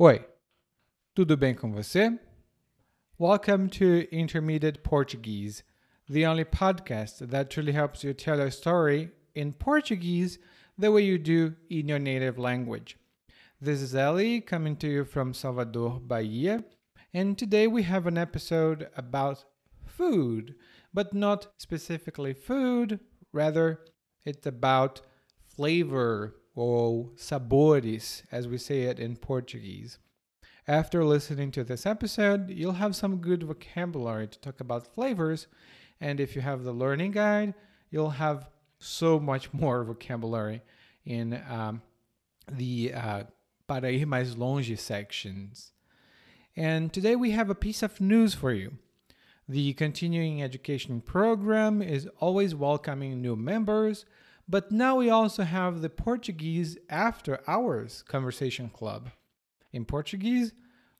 Oi, tudo bem com você? Welcome to Intermediate Portuguese, the only podcast that truly helps you tell a story in Portuguese the way you do in your native language. This is Ellie coming to you from Salvador, Bahia, and today we have an episode about food, but not specifically food, rather, it's about flavor or sabores, as we say it in Portuguese. After listening to this episode, you'll have some good vocabulary to talk about flavors, and if you have the learning guide, you'll have so much more vocabulary in um, the uh, para ir mais longe sections. And today we have a piece of news for you. The continuing education program is always welcoming new members, but now we also have the Portuguese After Hours Conversation Club. In Portuguese,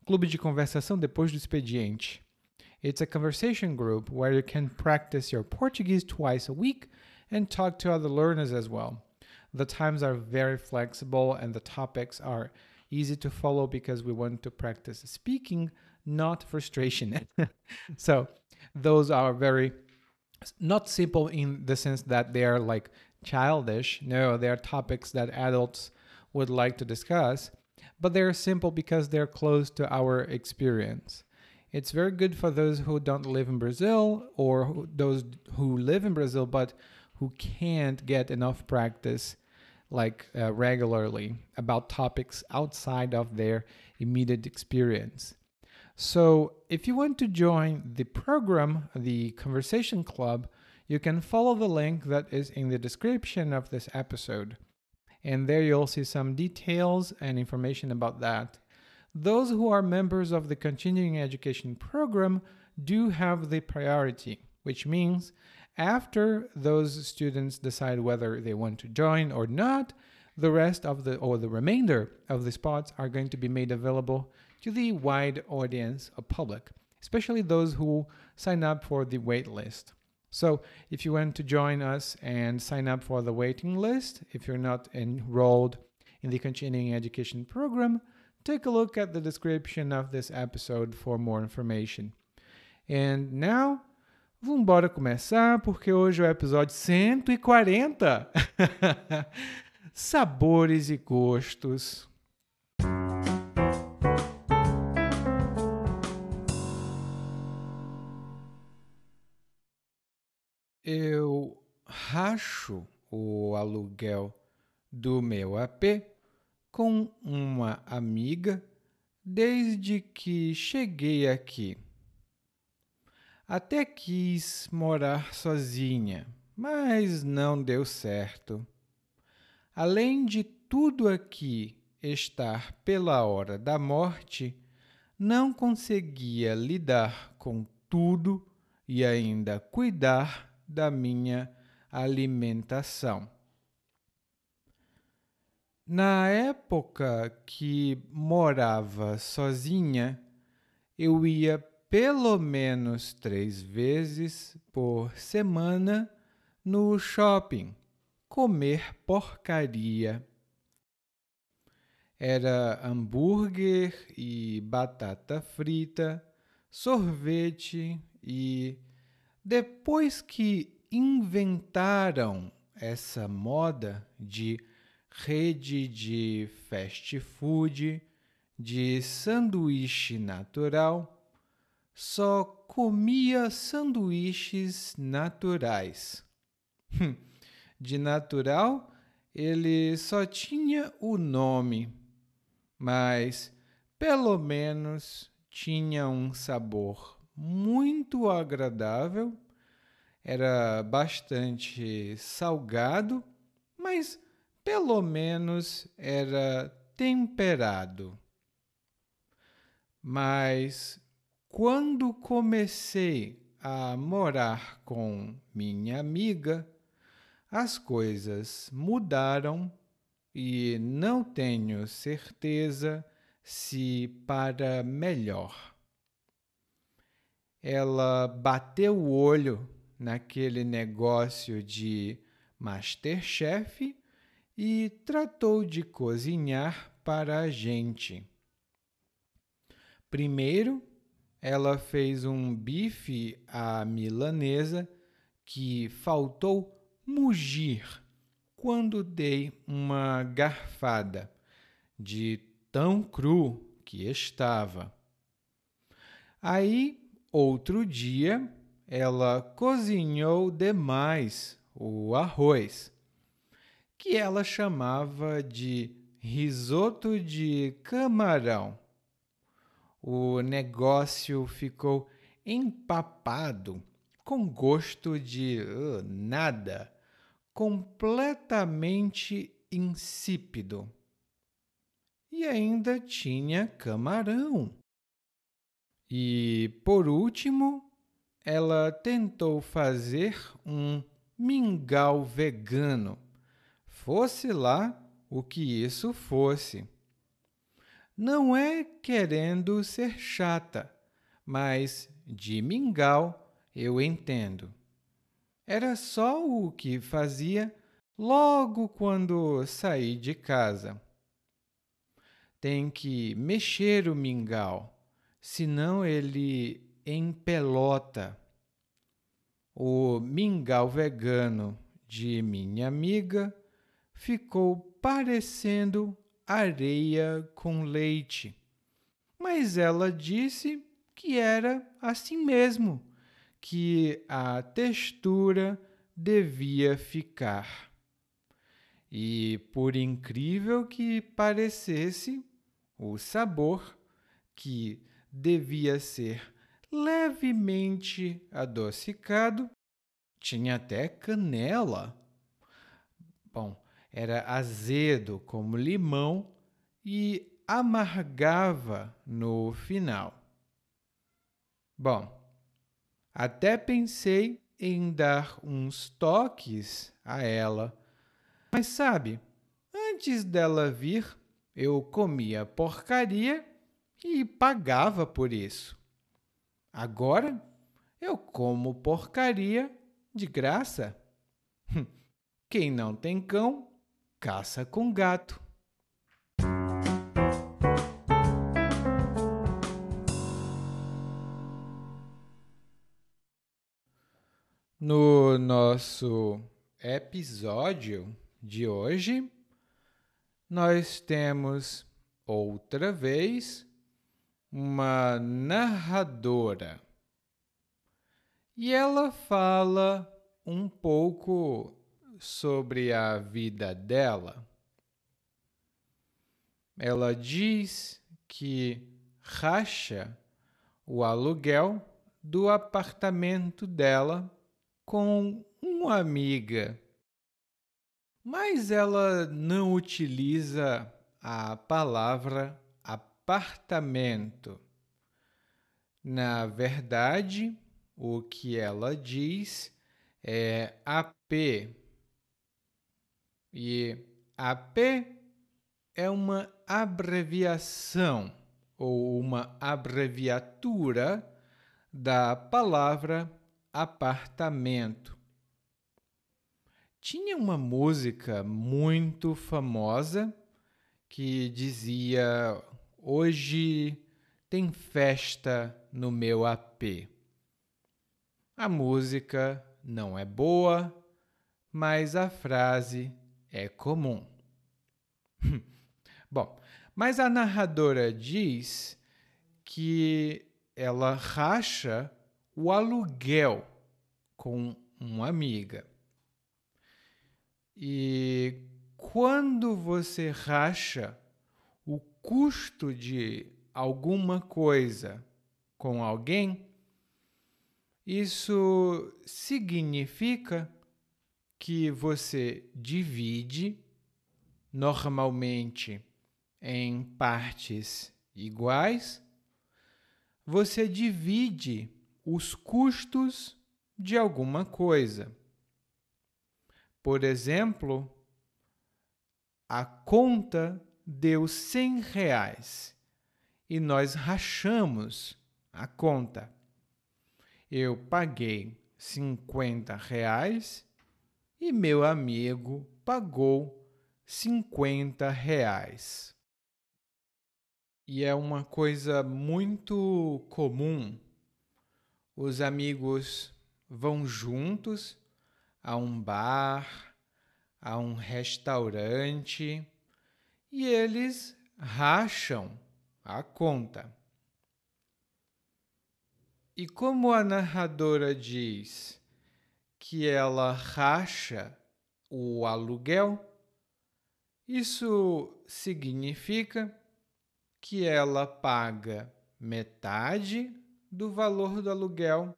Clube de Conversação depois do expediente. It's a conversation group where you can practice your Portuguese twice a week and talk to other learners as well. The times are very flexible and the topics are easy to follow because we want to practice speaking, not frustration. so, those are very not simple in the sense that they are like childish. No, they are topics that adults would like to discuss, but they're simple because they're close to our experience. It's very good for those who don't live in Brazil or who, those who live in Brazil but who can't get enough practice like uh, regularly about topics outside of their immediate experience. So, if you want to join the program, the Conversation Club, you can follow the link that is in the description of this episode. And there you'll see some details and information about that. Those who are members of the continuing education program do have the priority, which means after those students decide whether they want to join or not, the rest of the or the remainder of the spots are going to be made available to the wide audience of public, especially those who sign up for the wait list. So, if you want to join us and sign up for the waiting list, if you're not enrolled in the continuing education program, take a look at the description of this episode for more information. And now, vamos embora começar, porque hoje é o episódio 140. Sabores e gostos. Eu racho o aluguel do meu AP com uma amiga desde que cheguei aqui. Até quis morar sozinha, mas não deu certo. Além de tudo aqui estar pela hora da morte, não conseguia lidar com tudo e ainda cuidar da minha alimentação. Na época que morava sozinha, eu ia pelo menos três vezes por semana no shopping comer porcaria. Era hambúrguer e batata frita, sorvete e depois que inventaram essa moda de rede de fast food, de sanduíche natural, só comia sanduíches naturais. Hum, de natural, ele só tinha o nome, mas pelo menos tinha um sabor muito agradável, era bastante salgado, mas pelo menos era temperado. Mas quando comecei a morar com minha amiga, as coisas mudaram e não tenho certeza se para melhor ela bateu o olho naquele negócio de Masterchef e tratou de cozinhar para a gente. Primeiro, ela fez um bife à milanesa que faltou mugir quando dei uma garfada, de tão cru que estava. Aí, outro dia, ela cozinhou demais o arroz, que ela chamava de risoto de camarão. O negócio ficou empapado, com gosto de uh, nada, completamente insípido. E ainda tinha camarão. E, por último, ela tentou fazer um mingau vegano, fosse lá o que isso fosse. Não é querendo ser chata, mas de mingau eu entendo. Era só o que fazia logo quando saí de casa. Tem que mexer o mingau, senão ele empelota. O mingau vegano de minha amiga ficou parecendo areia com leite. Mas ela disse que era assim mesmo, que a textura devia ficar. E, por incrível que parecesse, o sabor, que devia ser levemente adocicado, tinha até canela. Bom, era azedo como limão e amargava no final. Bom, até pensei em dar uns toques a ela, mas sabe, antes dela vir, eu comia porcaria e pagava por isso. Agora eu como porcaria de graça. Quem não tem cão, caça com gato. No nosso episódio de hoje, nós temos outra vez uma narradora. E ela fala um pouco sobre a vida dela. Ela diz que racha o aluguel do apartamento dela com uma amiga. Mas ela não utiliza a palavra apartamento. Na verdade, o que ela diz é AP. E AP é uma abreviação ou uma abreviatura da palavra apartamento. Tinha uma música muito famosa que dizia: Hoje tem festa no meu AP. A música não é boa, mas a frase é comum. Bom, mas a narradora diz que ela racha o aluguel com uma amiga. E quando você racha custo de alguma coisa com alguém, isso significa que você divide, normalmente em partes iguais, você divide os custos de alguma coisa. Por exemplo, a conta deu 100 reais e nós rachamos a conta. Eu paguei 50 reais e meu amigo pagou 50 reais. e é uma coisa muito comum. Os amigos vão juntos a um bar, a um restaurante e eles racham a conta. E como a narradora diz que ela racha o aluguel, isso significa que ela paga metade do valor do aluguel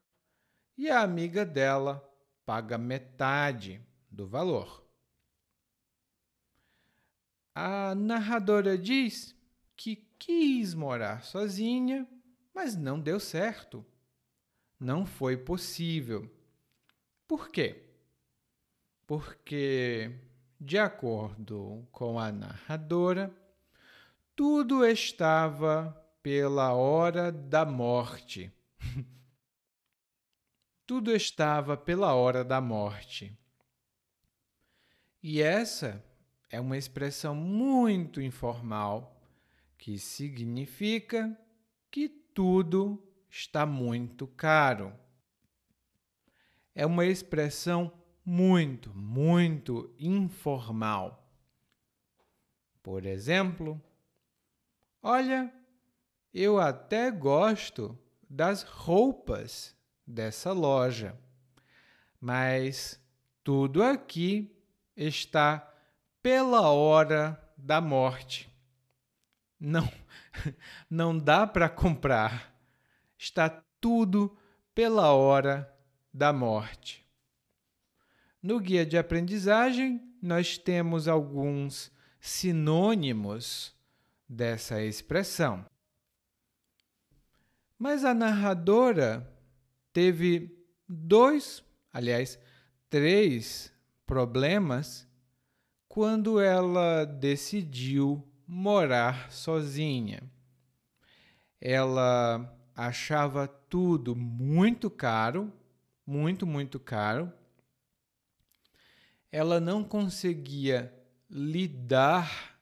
e a amiga dela paga metade do valor. A narradora diz que quis morar sozinha, mas não deu certo. Não foi possível. Por quê? Porque, de acordo com a narradora, tudo estava pela hora da morte. tudo estava pela hora da morte. E essa é uma expressão muito informal que significa que tudo está muito caro. É uma expressão muito, muito informal. Por exemplo, olha, eu até gosto das roupas dessa loja, mas tudo aqui está pela hora da morte. Não, não dá para comprar. Está tudo pela hora da morte. No guia de aprendizagem, nós temos alguns sinônimos dessa expressão. Mas a narradora teve dois, aliás, três problemas quando ela decidiu morar sozinha. Ela achava tudo muito caro, muito, muito caro. Ela não conseguia lidar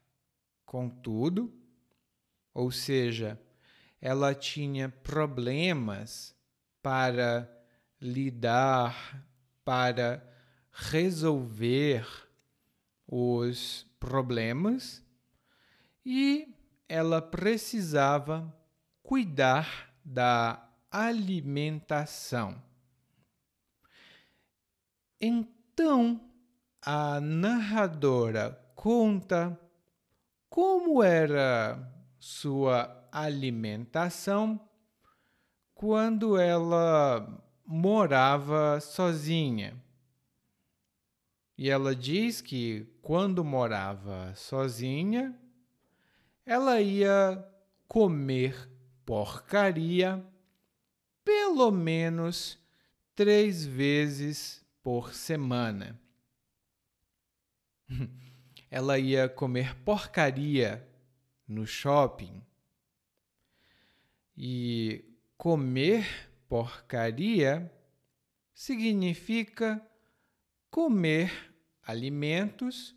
com tudo, ou seja, ela tinha problemas para lidar, para resolver os problemas e ela precisava cuidar da alimentação. Então, a narradora conta como era sua alimentação quando ela morava sozinha. E ela diz que quando morava sozinha, ela ia comer porcaria pelo menos três vezes por semana. ela ia comer porcaria no shopping. E comer porcaria significa comer alimentos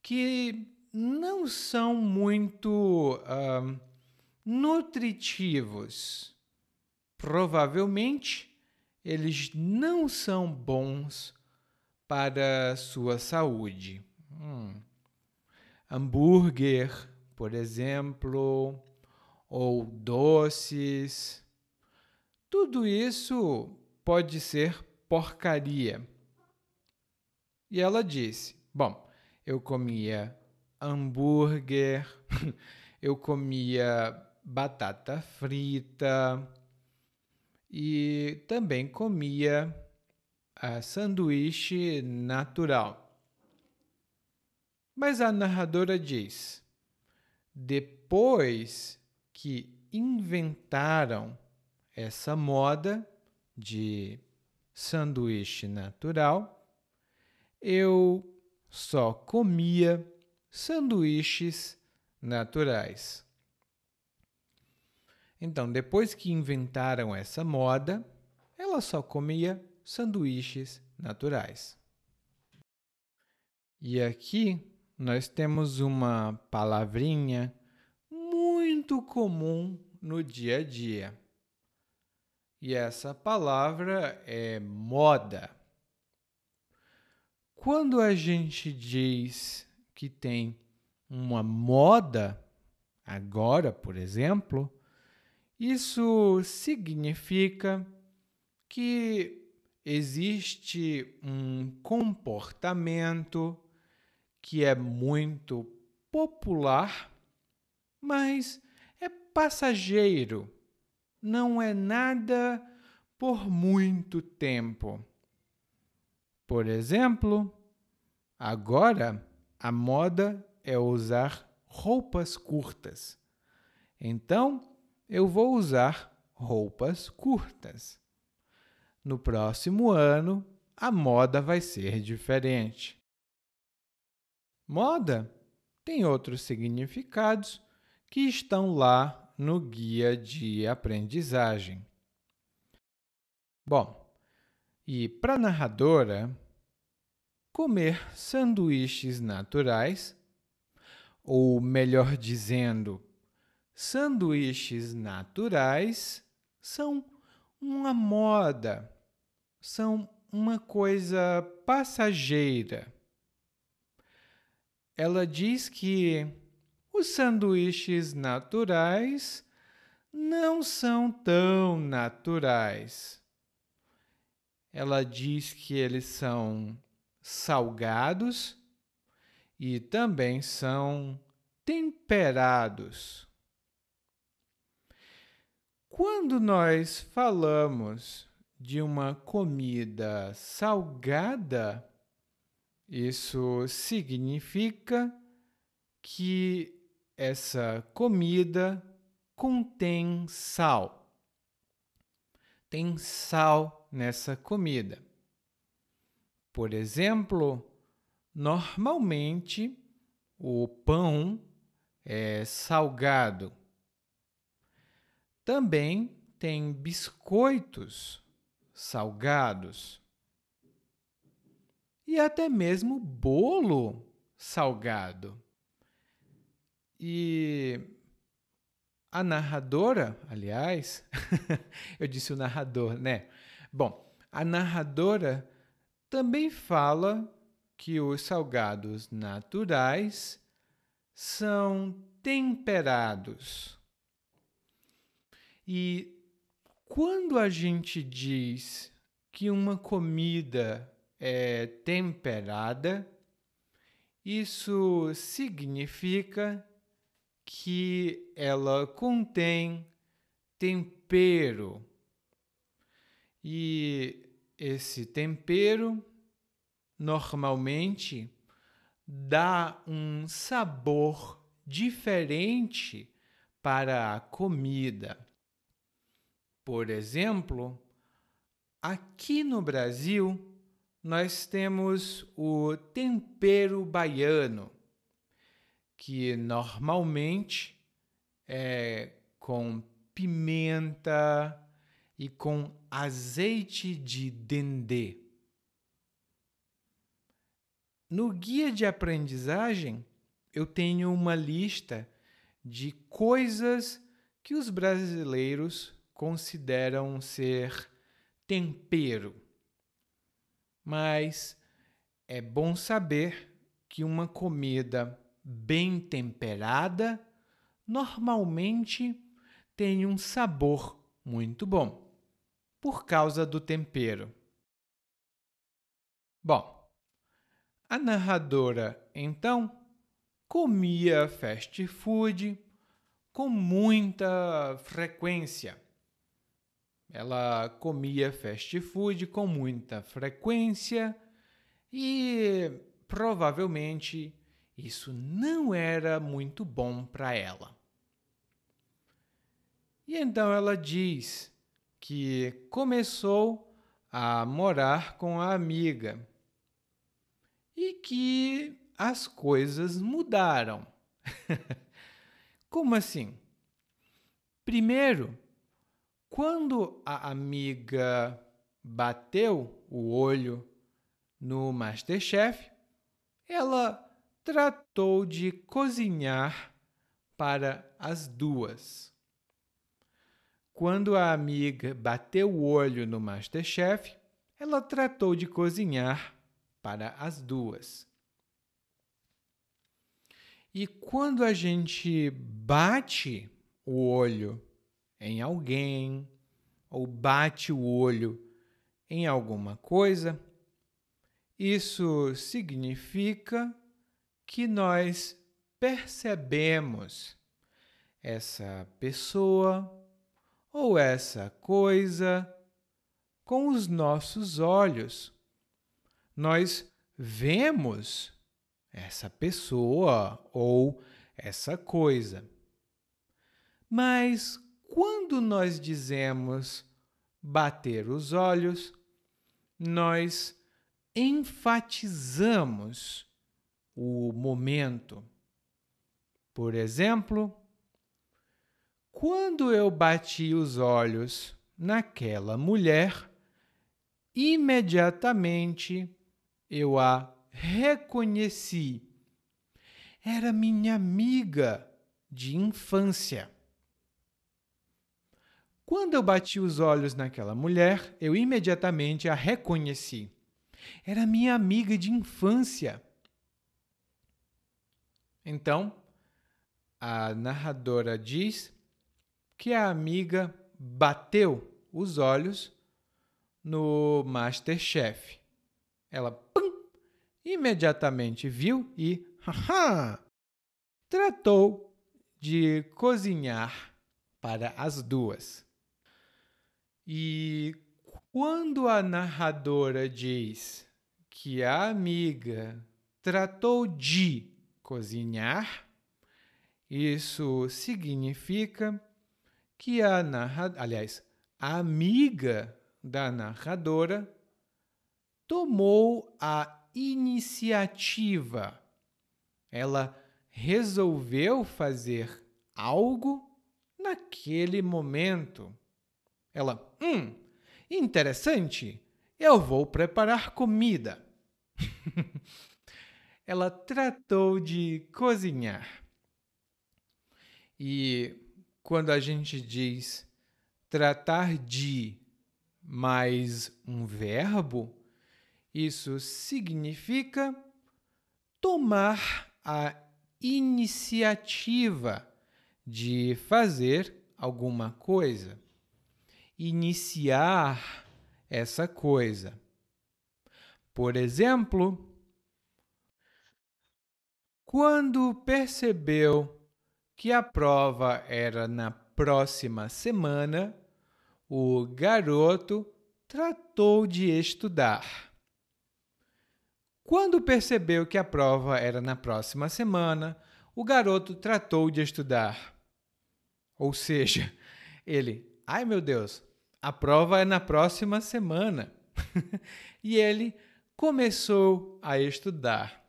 que não são muito uh, nutritivos. Provavelmente eles não são bons para sua saúde. Hum. Hambúrguer, por exemplo, ou doces, tudo isso pode ser porcaria. E ela disse: Bom, eu comia hambúrguer, eu comia batata frita e também comia a sanduíche natural. Mas a narradora diz: depois que inventaram essa moda de sanduíche natural, eu só comia sanduíches naturais. Então, depois que inventaram essa moda, ela só comia sanduíches naturais. E aqui nós temos uma palavrinha muito comum no dia a dia. E essa palavra é moda. Quando a gente diz que tem uma moda, agora, por exemplo, isso significa que existe um comportamento que é muito popular, mas é passageiro não é nada por muito tempo. Por exemplo, agora a moda é usar roupas curtas. Então, eu vou usar roupas curtas. No próximo ano, a moda vai ser diferente. Moda tem outros significados que estão lá no guia de aprendizagem. Bom, e para a narradora, comer sanduíches naturais, ou melhor dizendo, sanduíches naturais são uma moda, são uma coisa passageira. Ela diz que os sanduíches naturais não são tão naturais. Ela diz que eles são salgados e também são temperados. Quando nós falamos de uma comida salgada, isso significa que essa comida contém sal. Tem sal nessa comida. Por exemplo, normalmente o pão é salgado. Também tem biscoitos salgados. E até mesmo bolo salgado. E a narradora, aliás, eu disse o narrador, né? Bom, a narradora também fala que os salgados naturais são temperados. E quando a gente diz que uma comida é temperada, isso significa que ela contém tempero. E esse tempero normalmente dá um sabor diferente para a comida. Por exemplo, aqui no Brasil, nós temos o tempero baiano que normalmente é com pimenta e com azeite de dendê. No guia de aprendizagem, eu tenho uma lista de coisas que os brasileiros consideram ser tempero. Mas é bom saber que uma comida bem temperada, normalmente tem um sabor muito bom, por causa do tempero. Bom, a narradora então comia fast food com muita frequência. Ela comia fast food com muita frequência e provavelmente isso não era muito bom para ela. E então ela diz que começou a morar com a amiga e que as coisas mudaram. Como assim? Primeiro, quando a amiga bateu o olho no Masterchef, ela tratou de cozinhar para as duas. Quando a amiga bateu o olho no Masterchef, ela tratou de cozinhar para as duas. E quando a gente bate o olho em alguém ou bate o olho em alguma coisa, isso significa que nós percebemos essa pessoa ou essa coisa com os nossos olhos. Nós vemos essa pessoa ou essa coisa. Mas quando nós dizemos bater os olhos, nós enfatizamos o momento. Por exemplo, quando eu bati os olhos naquela mulher, imediatamente eu a reconheci. Era minha amiga de infância. Quando eu bati os olhos naquela mulher, eu imediatamente a reconheci. Era minha amiga de infância. Então, a narradora diz que a amiga bateu os olhos no Masterchef. Ela pum, imediatamente viu e haha, tratou de cozinhar para as duas. E quando a narradora diz que a amiga tratou de cozinhar, isso significa que a narradora, aliás, a amiga da narradora tomou a iniciativa. Ela resolveu fazer algo naquele momento. Ela, hum, Interessante, eu vou preparar comida. Ela tratou de cozinhar. E quando a gente diz tratar de mais um verbo, isso significa tomar a iniciativa de fazer alguma coisa iniciar essa coisa. Por exemplo, quando percebeu que a prova era na próxima semana, o garoto tratou de estudar. Quando percebeu que a prova era na próxima semana, o garoto tratou de estudar. Ou seja, ele, ai meu Deus, a prova é na próxima semana. e ele começou a estudar.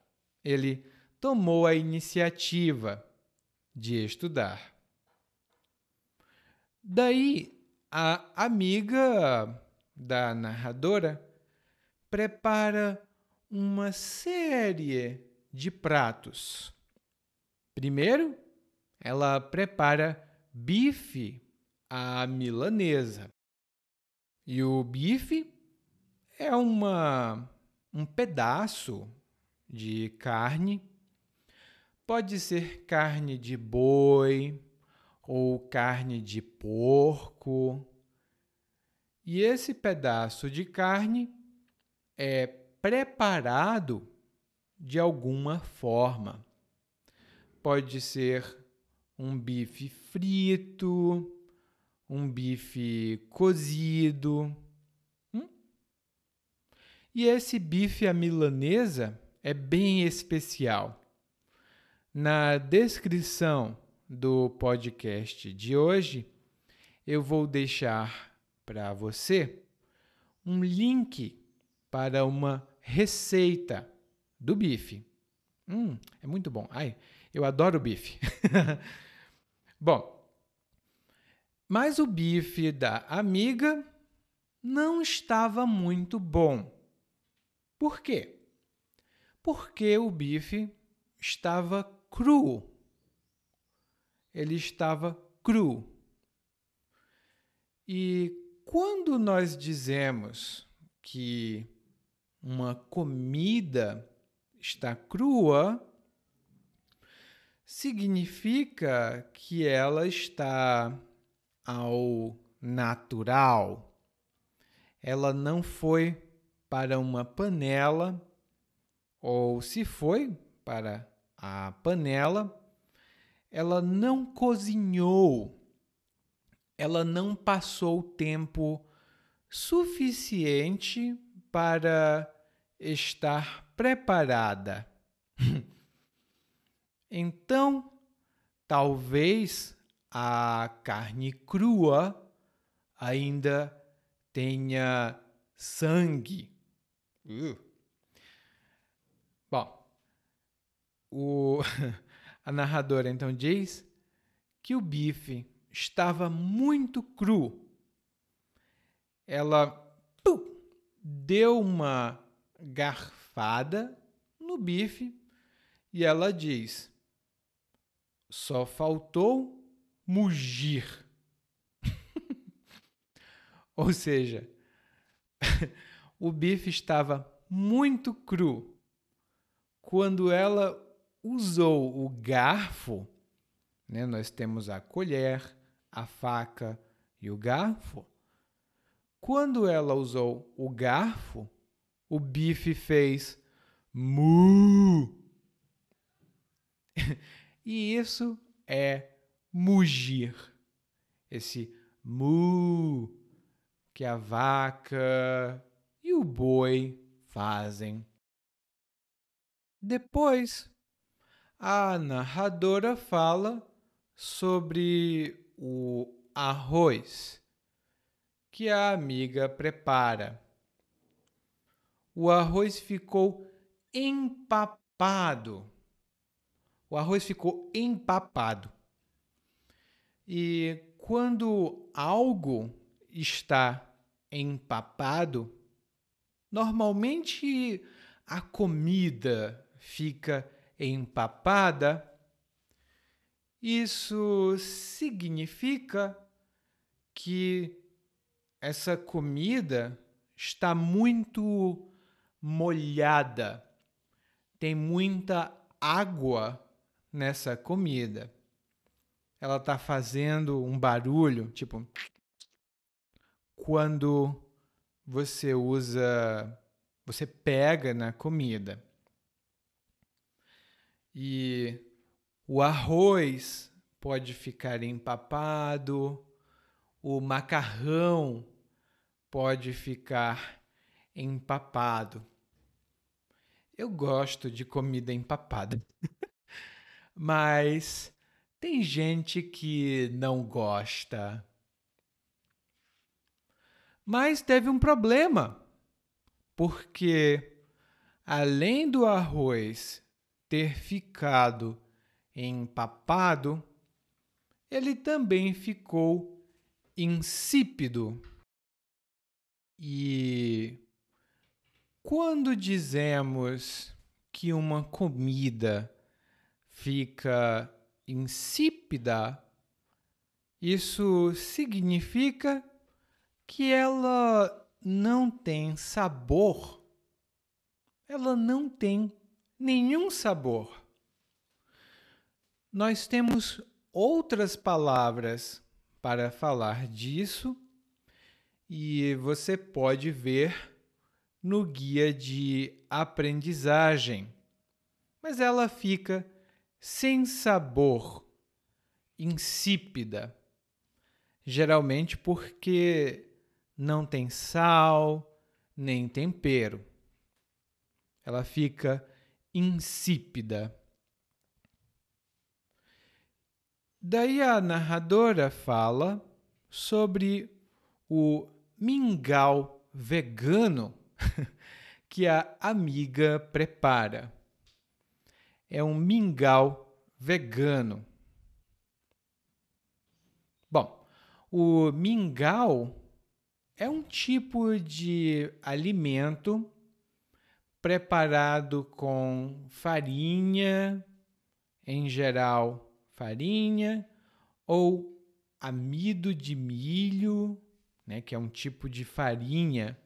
Ele tomou a iniciativa de estudar. Daí, a amiga da narradora prepara uma série de pratos. Primeiro, ela prepara bife à milanesa. E o bife é uma, um pedaço de carne. Pode ser carne de boi ou carne de porco. E esse pedaço de carne é preparado de alguma forma. Pode ser um bife frito, um bife cozido. Hum? E esse bife à milanesa é bem especial. Na descrição do podcast de hoje, eu vou deixar para você um link para uma receita do bife. Hum, é muito bom. Ai, eu adoro bife. bom, mas o bife da amiga não estava muito bom. Por quê? Porque o bife estava cru. ele estava cru. E quando nós dizemos que uma comida está crua, significa que ela está ao natural. Ela não foi para uma panela, ou se foi para a panela, ela não cozinhou, ela não passou tempo suficiente para estar preparada. então, talvez a carne crua ainda tenha sangue. Uh. Bom, o, a narradora então diz que o bife estava muito cru. Ela pum, deu uma garfada no bife e ela diz: só faltou mugir. Ou seja, o bife estava muito cru. Quando ela usou o garfo, né, nós temos a colher, a faca e o garfo. Quando ela usou o garfo, o bife fez mu. e isso é mugir. Esse mu que a vaca e o boi fazem. Depois, a narradora fala sobre o arroz que a amiga prepara. O arroz ficou empapado. O arroz ficou empapado. E quando algo está empapado, normalmente a comida fica empapada. Isso significa que essa comida está muito molhada, tem muita água nessa comida. Ela está fazendo um barulho, tipo quando você usa, você pega na comida. E o arroz pode ficar empapado, o macarrão pode ficar empapado. Eu gosto de comida empapada. Mas tem gente que não gosta. Mas teve um problema, porque além do arroz ter ficado empapado, ele também ficou insípido. E quando dizemos que uma comida fica insípida, isso significa que ela não tem sabor. Ela não tem nenhum sabor. Nós temos outras palavras para falar disso e você pode ver no guia de aprendizagem, mas ela fica sem sabor, insípida, geralmente porque não tem sal nem tempero. Ela fica insípida. Daí a narradora fala sobre o mingau vegano que a amiga prepara. É um mingau vegano. Bom, o mingau é um tipo de alimento preparado com farinha, em geral farinha ou amido de milho, né, que é um tipo de farinha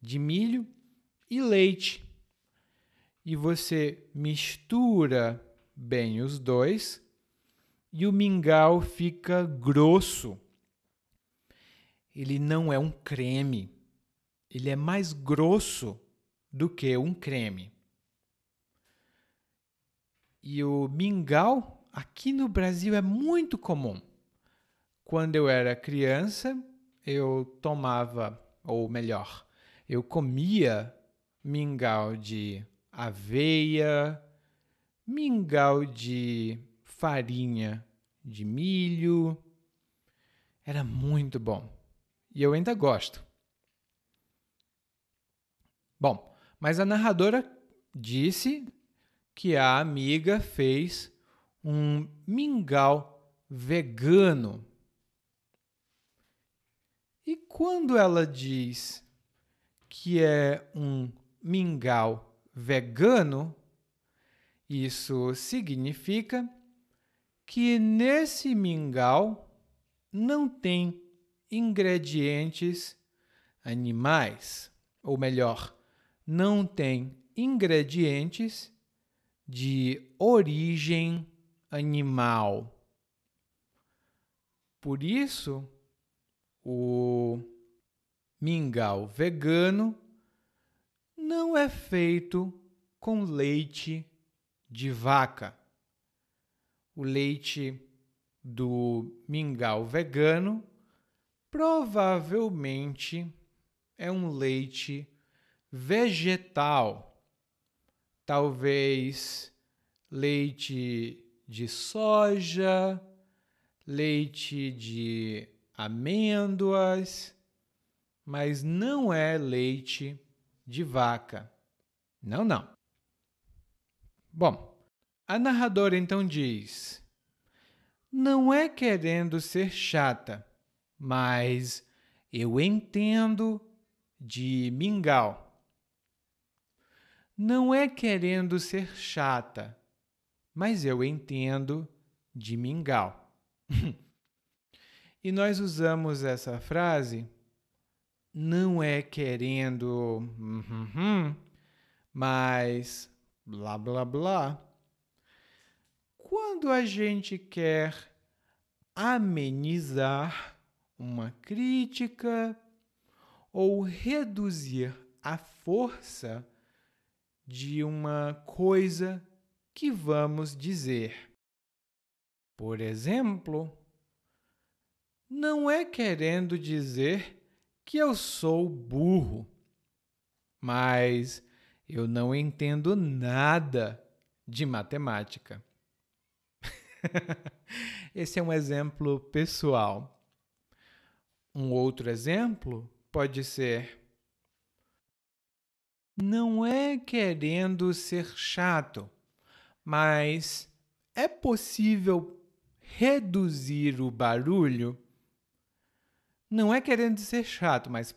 de milho, e leite. E você mistura bem os dois e o mingau fica grosso. Ele não é um creme, ele é mais grosso do que um creme. E o mingau aqui no Brasil é muito comum. Quando eu era criança, eu tomava, ou melhor, eu comia mingau de aveia, mingau de farinha de milho. Era muito bom. E eu ainda gosto. Bom, mas a narradora disse que a amiga fez um mingau vegano. E quando ela diz que é um mingau vegano, isso significa que nesse mingau não tem ingredientes animais, ou melhor, não tem ingredientes de origem animal. Por isso, o mingau vegano não é feito com leite de vaca. O leite do mingau vegano provavelmente é um leite vegetal, talvez leite de soja, leite de amêndoas, mas não é leite de vaca. Não, não. Bom, a narradora então diz: Não é querendo ser chata, mas eu entendo de mingau. Não é querendo ser chata, mas eu entendo de mingau. e nós usamos essa frase não é querendo, uhum, mas blá blá blá. Quando a gente quer amenizar uma crítica ou reduzir a força de uma coisa que vamos dizer. Por exemplo, não é querendo dizer que eu sou burro, mas eu não entendo nada de matemática. Esse é um exemplo pessoal. Um outro exemplo pode ser: não é querendo ser chato, mas é possível reduzir o barulho? Não é querendo ser chato, mas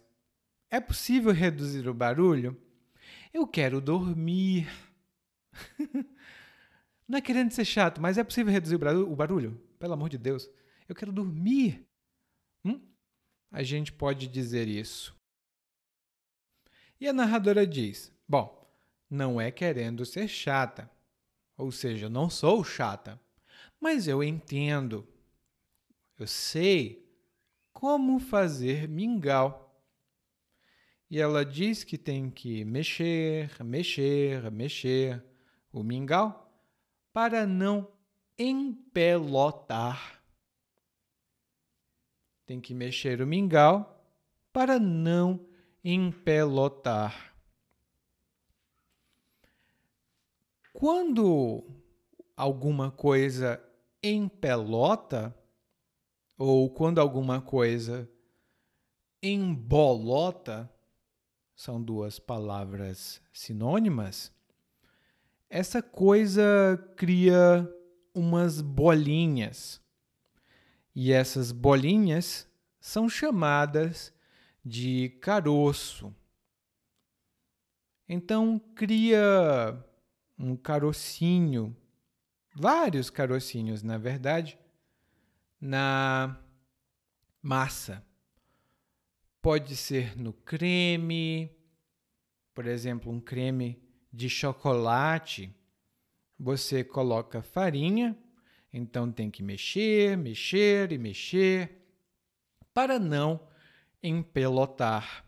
é possível reduzir o barulho? Eu quero dormir. Não é querendo ser chato, mas é possível reduzir o barulho? Pelo amor de Deus. Eu quero dormir. Hum? A gente pode dizer isso. E a narradora diz: Bom, não é querendo ser chata. Ou seja, eu não sou chata. Mas eu entendo. Eu sei como fazer mingau. E ela diz que tem que mexer, mexer, mexer o mingau para não empelotar. Tem que mexer o mingau para não empelotar. Quando alguma coisa empelota, ou quando alguma coisa embolota, são duas palavras sinônimas, essa coisa cria umas bolinhas. E essas bolinhas são chamadas de caroço. Então cria um carocinho, vários carocinhos, na verdade, na massa. Pode ser no creme, por exemplo, um creme de chocolate. Você coloca farinha, então tem que mexer, mexer e mexer para não empelotar.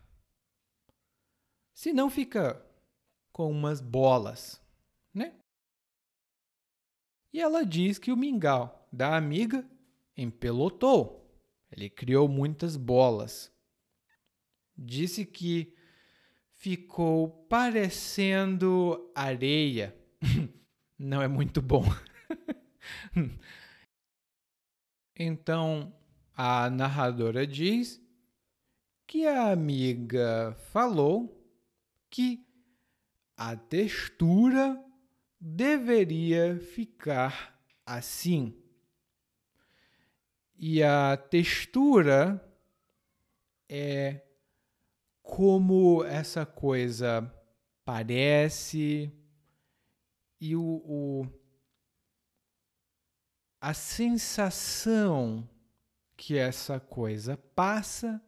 Senão fica com umas bolas, né? E ela diz que o mingau da amiga empelotou. Ele criou muitas bolas. Disse que ficou parecendo areia. Não é muito bom. então, a narradora diz que a amiga falou que a textura deveria ficar assim. E a textura é como essa coisa parece e o, o a sensação que essa coisa passa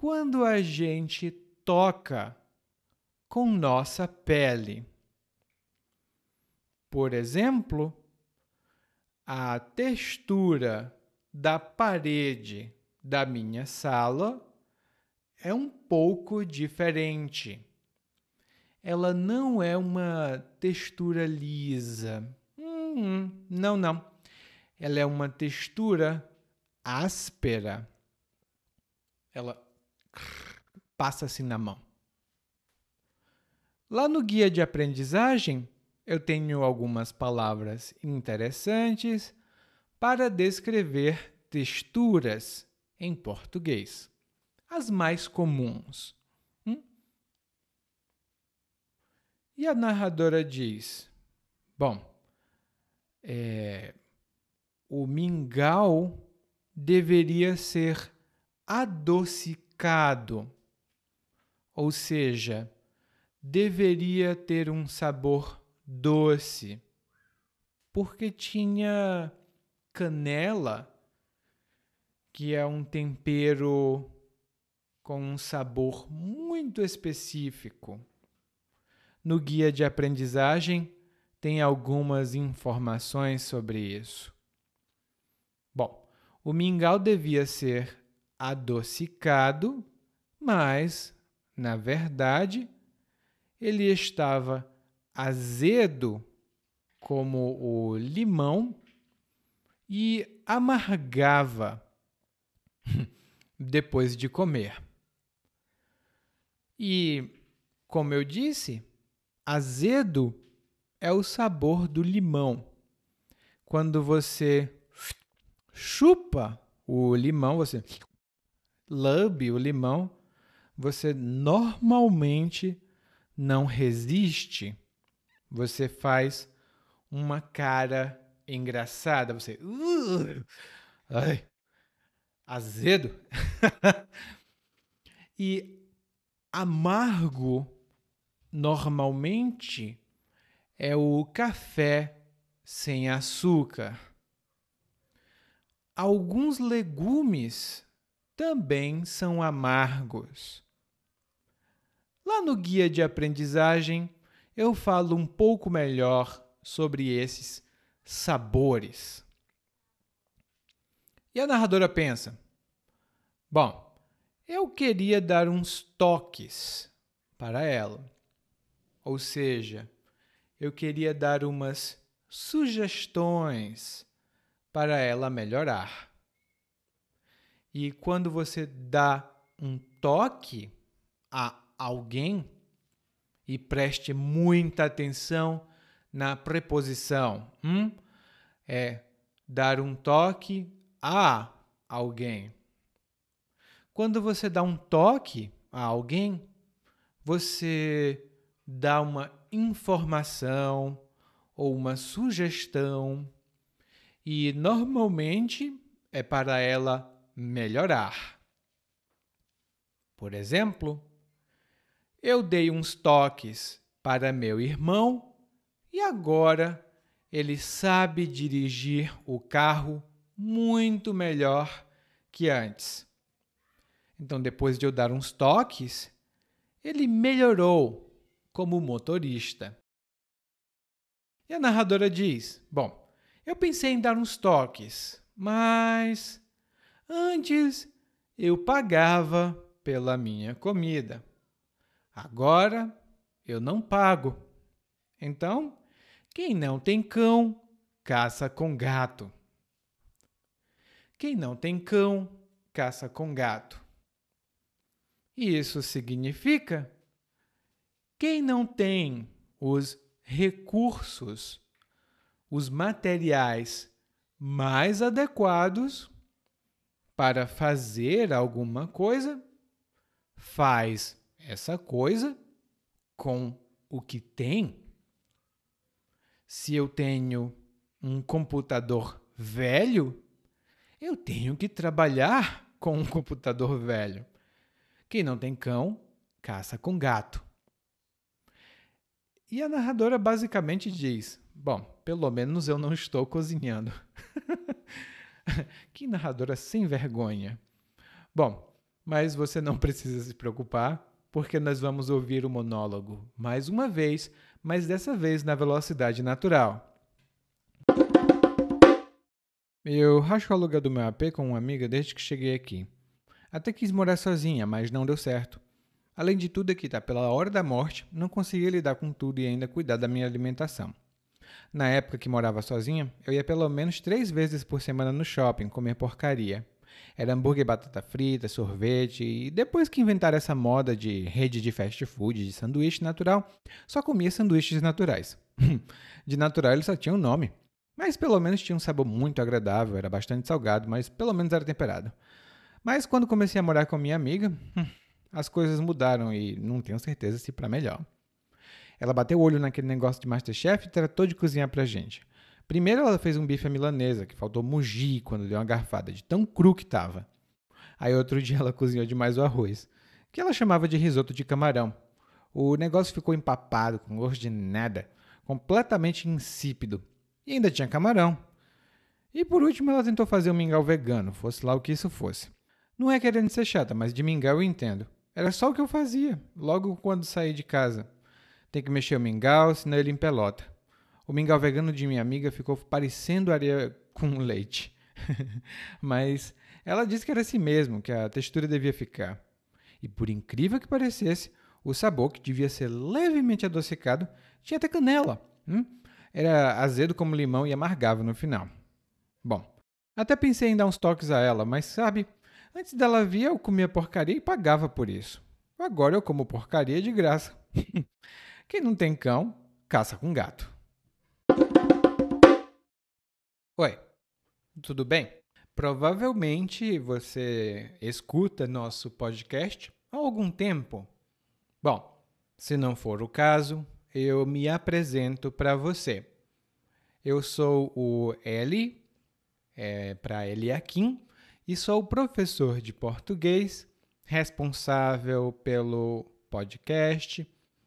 quando a gente toca com nossa pele. Por exemplo, a textura da parede da minha sala é um pouco diferente. Ela não é uma textura lisa. Hum, não, não. Ela é uma textura áspera. Ela passa assim na mão. Lá no guia de aprendizagem, eu tenho algumas palavras interessantes para descrever texturas em português, as mais comuns. Hum? E a narradora diz: Bom, é, o mingau deveria ser adocicado, ou seja, deveria ter um sabor doce, porque tinha canela, que é um tempero com um sabor muito específico. No guia de aprendizagem tem algumas informações sobre isso. Bom, o mingau devia ser adocicado, mas, na verdade, ele estava azedo como o limão e amargava depois de comer. E, como eu disse, azedo é o sabor do limão. Quando você chupa o limão, você lambe o limão, você normalmente não resiste. Você faz uma cara engraçada, você. Uh, ai, azedo. e amargo, normalmente, é o café sem açúcar. Alguns legumes também são amargos. Lá no guia de aprendizagem, eu falo um pouco melhor sobre esses sabores. E a narradora pensa: Bom, eu queria dar uns toques para ela. Ou seja, eu queria dar umas sugestões para ela melhorar. E quando você dá um toque a alguém, e preste muita atenção na preposição. Hum? É dar um toque a alguém. Quando você dá um toque a alguém, você dá uma informação ou uma sugestão e normalmente é para ela melhorar. Por exemplo, eu dei uns toques para meu irmão e agora ele sabe dirigir o carro muito melhor que antes. Então, depois de eu dar uns toques, ele melhorou como motorista. E a narradora diz: Bom, eu pensei em dar uns toques, mas antes eu pagava pela minha comida. Agora eu não pago. Então, quem não tem cão, caça com gato. Quem não tem cão, caça com gato. E isso significa quem não tem os recursos, os materiais mais adequados para fazer alguma coisa, faz essa coisa com o que tem. Se eu tenho um computador velho, eu tenho que trabalhar com um computador velho. Quem não tem cão, caça com gato. E a narradora basicamente diz: Bom, pelo menos eu não estou cozinhando. que narradora sem vergonha. Bom, mas você não precisa se preocupar, porque nós vamos ouvir o monólogo mais uma vez, mas dessa vez na velocidade natural. Eu racho o aluguel do meu AP com uma amiga desde que cheguei aqui. Até quis morar sozinha, mas não deu certo. Além de tudo, aqui tá pela hora da morte, não conseguia lidar com tudo e ainda cuidar da minha alimentação. Na época que morava sozinha, eu ia pelo menos três vezes por semana no shopping comer porcaria. Era hambúrguer, batata frita, sorvete, e depois que inventaram essa moda de rede de fast food de sanduíche natural, só comia sanduíches naturais. de natural eles só tinham um nome, mas pelo menos tinha um sabor muito agradável, era bastante salgado, mas pelo menos era temperado. Mas quando comecei a morar com minha amiga, hum, as coisas mudaram e não tenho certeza se para melhor. Ela bateu o olho naquele negócio de Masterchef e tratou de cozinhar pra gente. Primeiro ela fez um bife à milanesa, que faltou mugir quando deu uma garfada, de tão cru que tava. Aí outro dia ela cozinhou demais o arroz, que ela chamava de risoto de camarão. O negócio ficou empapado, com gosto de nada, completamente insípido. E ainda tinha camarão. E por último ela tentou fazer um mingau vegano, fosse lá o que isso fosse. Não é querendo ser chata, mas de mingau eu entendo. Era só o que eu fazia, logo quando saí de casa. Tem que mexer o mingau, senão ele empelota. O mingau vegano de minha amiga ficou parecendo areia com leite. mas ela disse que era assim mesmo, que a textura devia ficar. E por incrível que parecesse, o sabor, que devia ser levemente adocicado, tinha até canela. Hum? Era azedo como limão e amargava no final. Bom, até pensei em dar uns toques a ela, mas sabe, Antes dela vir, eu comia porcaria e pagava por isso. Agora eu como porcaria de graça. Quem não tem cão, caça com gato. Oi, tudo bem? Provavelmente você escuta nosso podcast há algum tempo. Bom, se não for o caso, eu me apresento para você. Eu sou o Eli, é, para Eliakim, e sou professor de português, responsável pelo podcast,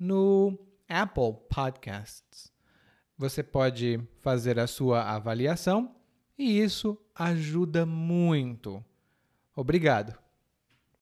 no Apple Podcasts. Você pode fazer a sua avaliação e isso ajuda muito. Obrigado.